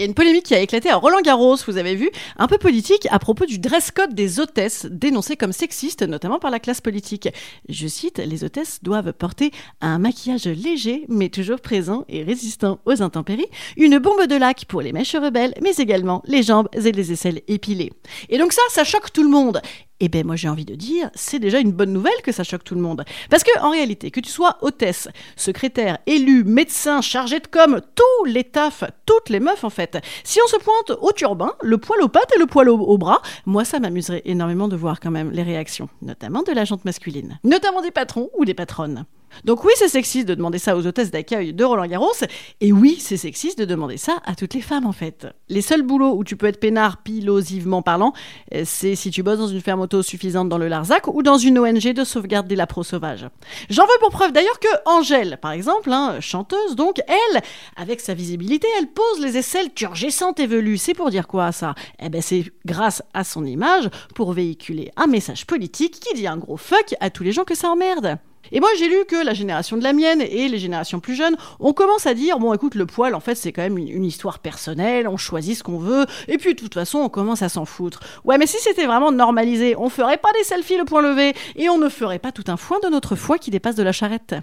Il y a une polémique qui a éclaté à Roland Garros, vous avez vu, un peu politique à propos du dress code des hôtesses, dénoncé comme sexiste notamment par la classe politique. Je cite, les hôtesses doivent porter un maquillage léger mais toujours présent et résistant aux intempéries, une bombe de lac pour les mèches rebelles, mais également les jambes et les aisselles épilées. Et donc ça, ça choque tout le monde. Eh ben moi j'ai envie de dire, c'est déjà une bonne nouvelle que ça choque tout le monde. Parce que en réalité, que tu sois hôtesse, secrétaire, élu, médecin, chargé de com, tous les tafs, toutes les meufs en fait, si on se pointe au turbin, le poil aux pattes et le poil au, bras, moi ça m'amuserait énormément de voir quand même les réactions, notamment de la jante masculine, notamment des patrons ou des patronnes. Donc oui, c'est sexiste de demander ça aux hôtesses d'accueil de Roland Garros, et oui, c'est sexiste de demander ça à toutes les femmes en fait. Les seuls boulots où tu peux être peinard pilosivement parlant, euh, c'est si tu bosses dans une ferme auto suffisante dans le Larzac ou dans une ONG de sauvegarde des lapros sauvages. J'en veux pour preuve d'ailleurs que Angèle, par exemple, hein, chanteuse donc, elle, avec sa visibilité, elle pose les aisselles turgescentes et velues. C'est pour dire quoi ça? Eh ben c'est grâce à son image pour véhiculer un message politique qui dit un gros fuck à tous les gens que ça emmerde. Et moi, j'ai lu que la génération de la mienne et les générations plus jeunes, on commence à dire bon, écoute, le poil, en fait, c'est quand même une, histoire personnelle, on choisit ce qu'on veut, et puis de toute façon, on commence à s'en foutre. Ouais, mais si c'était vraiment normalisé, on ferait pas des selfies le point levé, et on ne ferait pas tout un foin de notre foi qui dépasse de la charrette.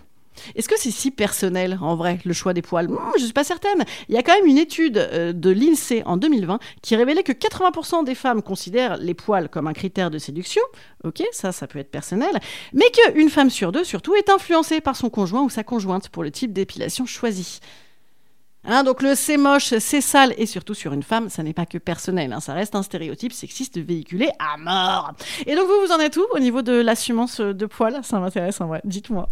Est-ce que c'est si personnel, en vrai, le choix des poils? Hmm, Je ne suis pas certaine. Il y a quand même une étude euh, de l'INSEE en 2020 qui révélait que 80% des femmes considèrent les poils comme un critère de séduction. Ok, ça, ça peut être personnel. Mais qu'une femme sur deux, surtout, est influencée par son conjoint ou sa conjointe pour le type d'épilation choisi. Hein, donc le c'est moche, c'est sale, et surtout sur une femme, ça n'est pas que personnel, hein, ça reste un stéréotype sexiste véhiculé à mort. Et donc vous, vous en êtes où au niveau de l'assumance de poils? Ça m'intéresse en vrai, dites-moi.